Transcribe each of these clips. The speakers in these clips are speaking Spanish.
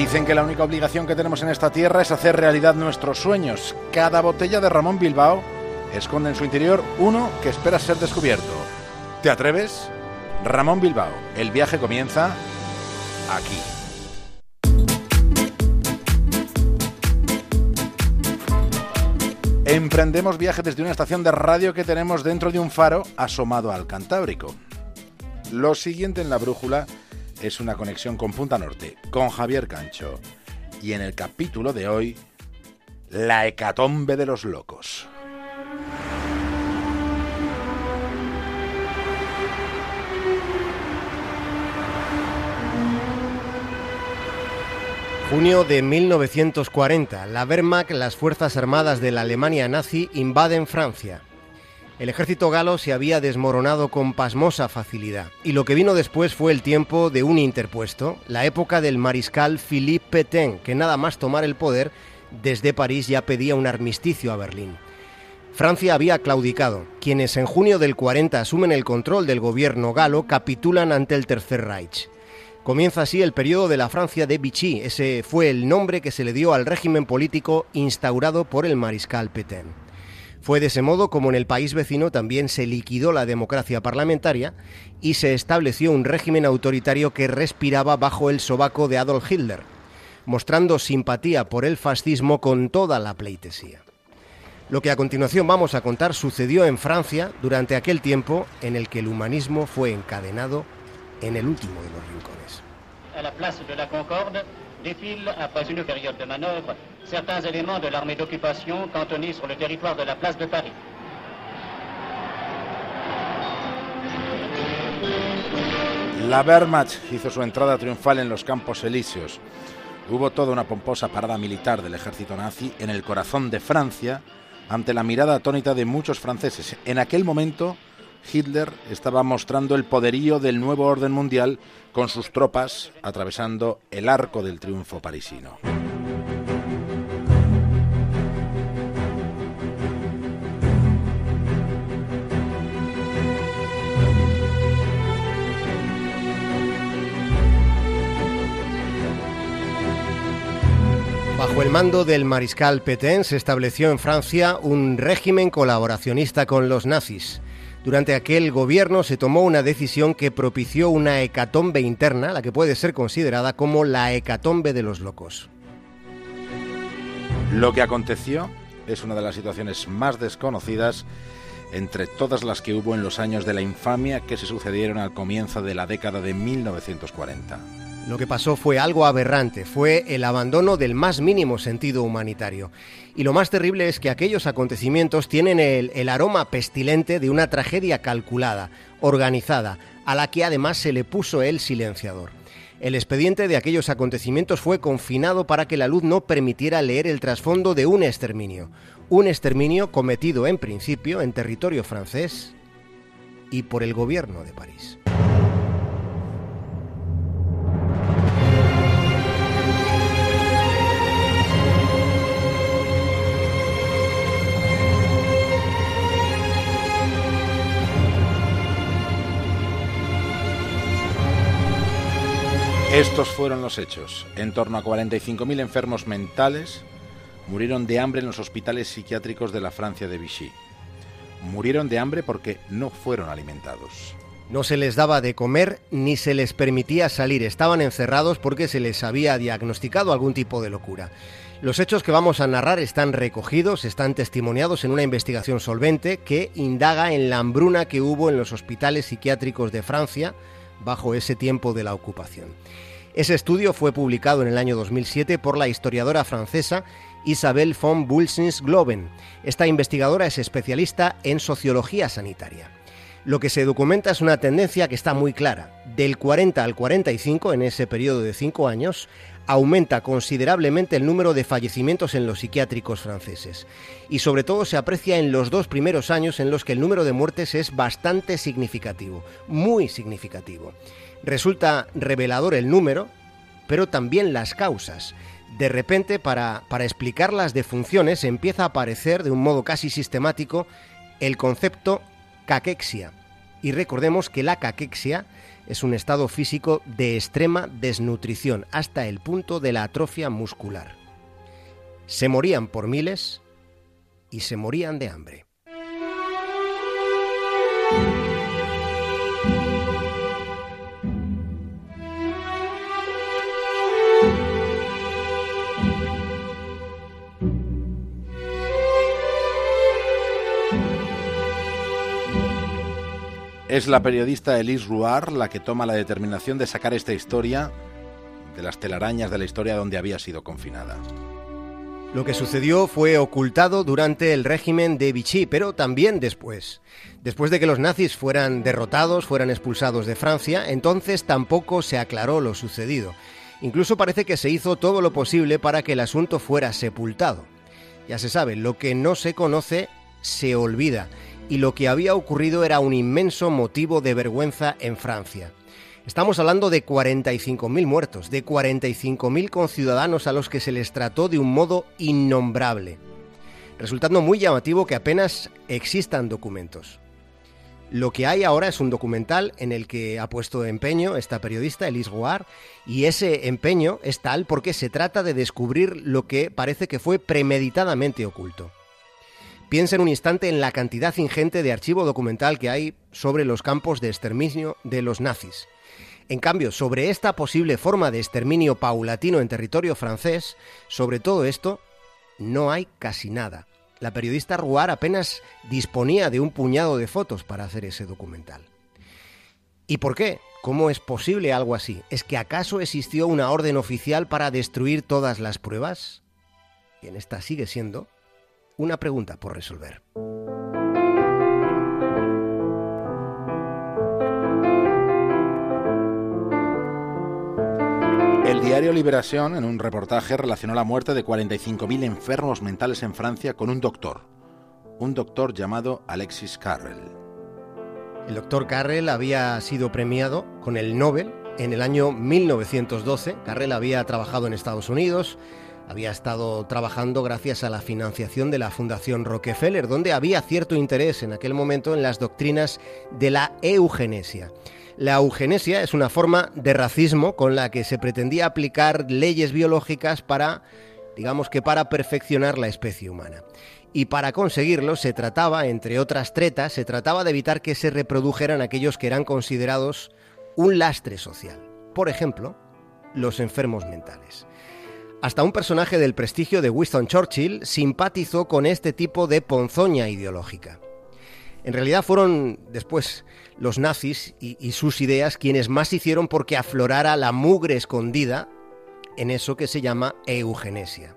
Dicen que la única obligación que tenemos en esta tierra es hacer realidad nuestros sueños. Cada botella de Ramón Bilbao esconde en su interior uno que espera ser descubierto. ¿Te atreves? Ramón Bilbao, el viaje comienza aquí. Emprendemos viaje desde una estación de radio que tenemos dentro de un faro asomado al Cantábrico. Lo siguiente en la brújula es una conexión con Punta Norte, con Javier Cancho. Y en el capítulo de hoy, la hecatombe de los locos. Junio de 1940, la Wehrmacht, las Fuerzas Armadas de la Alemania nazi, invaden Francia. El ejército galo se había desmoronado con pasmosa facilidad, y lo que vino después fue el tiempo de un interpuesto, la época del mariscal Philippe Pétain, que nada más tomar el poder, desde París ya pedía un armisticio a Berlín. Francia había claudicado. Quienes en junio del 40 asumen el control del gobierno galo capitulan ante el Tercer Reich. Comienza así el periodo de la Francia de Vichy. Ese fue el nombre que se le dio al régimen político instaurado por el mariscal Pétain. Fue de ese modo como en el país vecino también se liquidó la democracia parlamentaria y se estableció un régimen autoritario que respiraba bajo el sobaco de Adolf Hitler, mostrando simpatía por el fascismo con toda la pleitesía. Lo que a continuación vamos a contar sucedió en Francia durante aquel tiempo en el que el humanismo fue encadenado en el último de los rincones. À la place de la Concorde défilent, après une période de manœuvre, certains éléments de l'armée d'occupation cantonnés sur le territoire de la place de Paris. La Wehrmacht hizo su entrada triunfal en los Campos Elíseos. Hubo toda una pomposa parada militar del ejército nazi en el corazón de Francia ante la mirada atónita de muchos franceses. En aquel momento, Hitler estaba mostrando el poderío del nuevo orden mundial con sus tropas atravesando el arco del triunfo parisino. Bajo el mando del mariscal Pétain se estableció en Francia un régimen colaboracionista con los nazis. Durante aquel gobierno se tomó una decisión que propició una hecatombe interna, la que puede ser considerada como la hecatombe de los locos. Lo que aconteció es una de las situaciones más desconocidas entre todas las que hubo en los años de la infamia que se sucedieron al comienzo de la década de 1940. Lo que pasó fue algo aberrante, fue el abandono del más mínimo sentido humanitario. Y lo más terrible es que aquellos acontecimientos tienen el, aroma pestilente de una tragedia calculada, organizada, a la que además se le puso el silenciador. El expediente de aquellos acontecimientos fue confinado para que la luz no permitiera leer el trasfondo de un exterminio. Un exterminio cometido en principio en territorio francés y por el gobierno de París. Estos fueron los hechos. En torno a 45.000 enfermos mentales murieron de hambre en los hospitales psiquiátricos de la Francia de Vichy. Murieron de hambre porque no fueron alimentados. No se les daba de comer ni se les permitía salir. Estaban encerrados porque se les había diagnosticado algún tipo de locura. Los hechos que vamos a narrar están recogidos, están testimoniados en una investigación solvente que indaga en la hambruna que hubo en los hospitales psiquiátricos de Francia bajo ese tiempo de la ocupación. Ese estudio fue publicado en el año 2007 por la historiadora francesa Isabel von Bulsins-Globen. Esta investigadora es especialista en sociología sanitaria. Lo que se documenta es una tendencia que está muy clara. Del 40 al 45, en ese periodo de cinco años, aumenta considerablemente el número de fallecimientos en los psiquiátricos franceses. Y sobre todo se aprecia en los dos primeros años en los que el número de muertes es bastante significativo, muy significativo. Resulta revelador el número, pero también las causas. De repente, para, para explicar las defunciones, empieza a aparecer de un modo casi sistemático el concepto caquexia. Y recordemos que la caquexia es un estado físico de extrema desnutrición hasta el punto de la atrofia muscular. Se morían por miles y se morían de hambre. Es la periodista Elise Ruar la que toma la determinación de sacar esta historia de las telarañas de la historia donde había sido confinada. Lo que sucedió fue ocultado durante el régimen de Vichy, pero también después. Después de que los nazis fueran derrotados, fueran expulsados de Francia, entonces tampoco se aclaró lo sucedido. Incluso parece que se hizo todo lo posible para que el asunto fuera sepultado. Ya se sabe, lo que no se conoce se olvida y lo que había ocurrido era un inmenso motivo de vergüenza en Francia. Estamos hablando de 45.000 muertos, de 45.000 conciudadanos a los que se les trató de un modo innombrable, resultando muy llamativo que apenas existan documentos. Lo que hay ahora es un documental en el que ha puesto empeño esta periodista, Elise Guard, y ese empeño es tal porque se trata de descubrir lo que parece que fue premeditadamente oculto. Piensa en un instante en la cantidad ingente de archivo documental que hay sobre los campos de exterminio de los nazis. En cambio, sobre esta posible forma de exterminio paulatino en territorio francés, sobre todo esto, no hay casi nada. La periodista Rouard apenas disponía de un puñado de fotos para hacer ese documental. ¿Y por qué? ¿Cómo es posible algo así? ¿Es que acaso existió una orden oficial para destruir todas las pruebas? Y en esta sigue siendo una pregunta por resolver. El diario Liberación, en un reportaje, relacionó la muerte de 45.000 enfermos mentales en Francia con un doctor, un doctor llamado Alexis Carrel. El doctor Carrel había sido premiado con el Nobel en el año 1912. Carrel había trabajado en Estados Unidos, había estado trabajando gracias a la financiación de la Fundación Rockefeller, donde había cierto interés en aquel momento en las doctrinas de la eugenesia. La eugenesia es una forma de racismo con la que se pretendía aplicar leyes biológicas para, digamos que para perfeccionar la especie humana. Y para conseguirlo se trataba, entre otras tretas, se trataba de evitar que se reprodujeran aquellos que eran considerados un lastre social. Por ejemplo, los enfermos mentales. Hasta un personaje del prestigio de Winston Churchill simpatizó con este tipo de ponzoña ideológica. En realidad fueron después los nazis y, sus ideas quienes más hicieron porque aflorara la mugre escondida en eso que se llama eugenesia.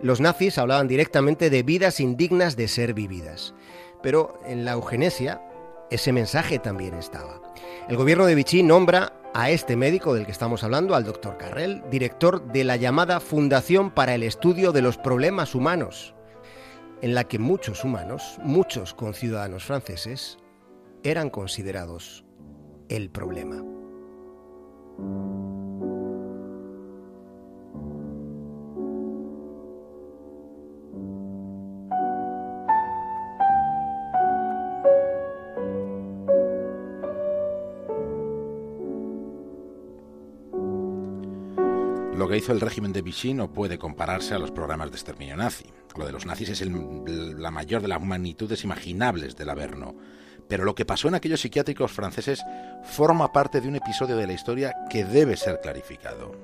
Los nazis hablaban directamente de vidas indignas de ser vividas, pero en la eugenesia ese mensaje también estaba. El gobierno de Vichy nombra a este médico del que estamos hablando, al doctor Carrel, director de la llamada Fundación para el Estudio de los Problemas Humanos, en la que muchos humanos, muchos conciudadanos franceses, eran considerados el problema. Lo que hizo el régimen de Vichy no puede compararse a los programas de exterminio nazi. Lo de los nazis es la mayor de las magnitudes imaginables del Averno. Pero lo que pasó en aquellos psiquiátricos franceses forma parte de un episodio de la historia que debe ser clarificado.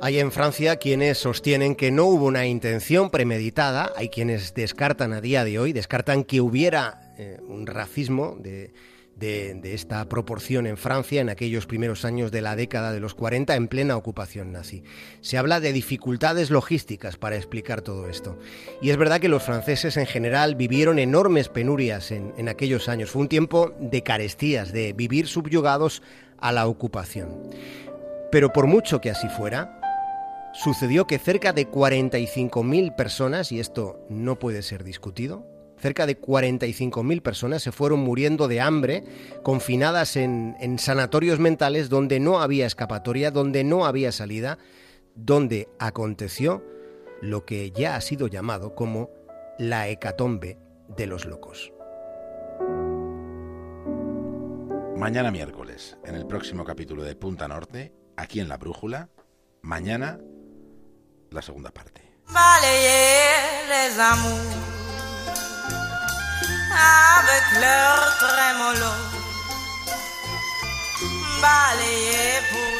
Hay en Francia quienes sostienen que no hubo una intención premeditada, hay quienes descartan a día de hoy, descartan que hubiera eh, un racismo de, de, esta proporción en Francia en aquellos primeros años de la década de los 40 en plena ocupación nazi. Se habla de dificultades logísticas para explicar todo esto. Y es verdad que los franceses en general vivieron enormes penurias en, en aquellos años. Fue un tiempo de carestías, de vivir subyugados a la ocupación. Pero por mucho que así fuera, sucedió que cerca de 45.000 personas, y esto no puede ser discutido, cerca de 45.000 personas se fueron muriendo de hambre, confinadas en, sanatorios mentales donde no había escapatoria, donde no había salida, donde aconteció lo que ya ha sido llamado como la hecatombe de los locos. Mañana miércoles, en el próximo capítulo de Punta Norte, aquí en La Brújula, mañana la segunda parte. Vale, yeah, les avec leur trémolo, balayé pour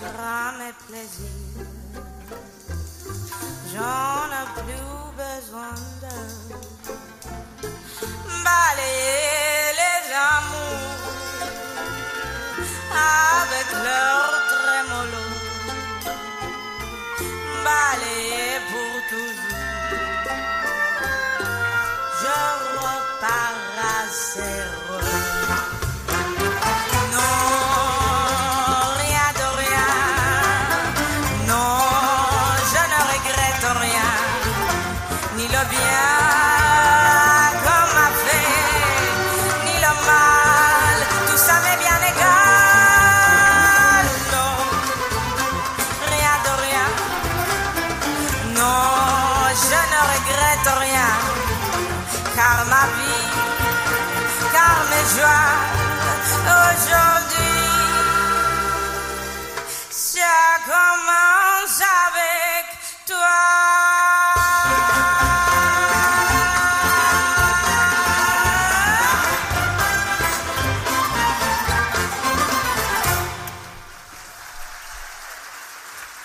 grand mes. vie, car mes joies aujourd'hui.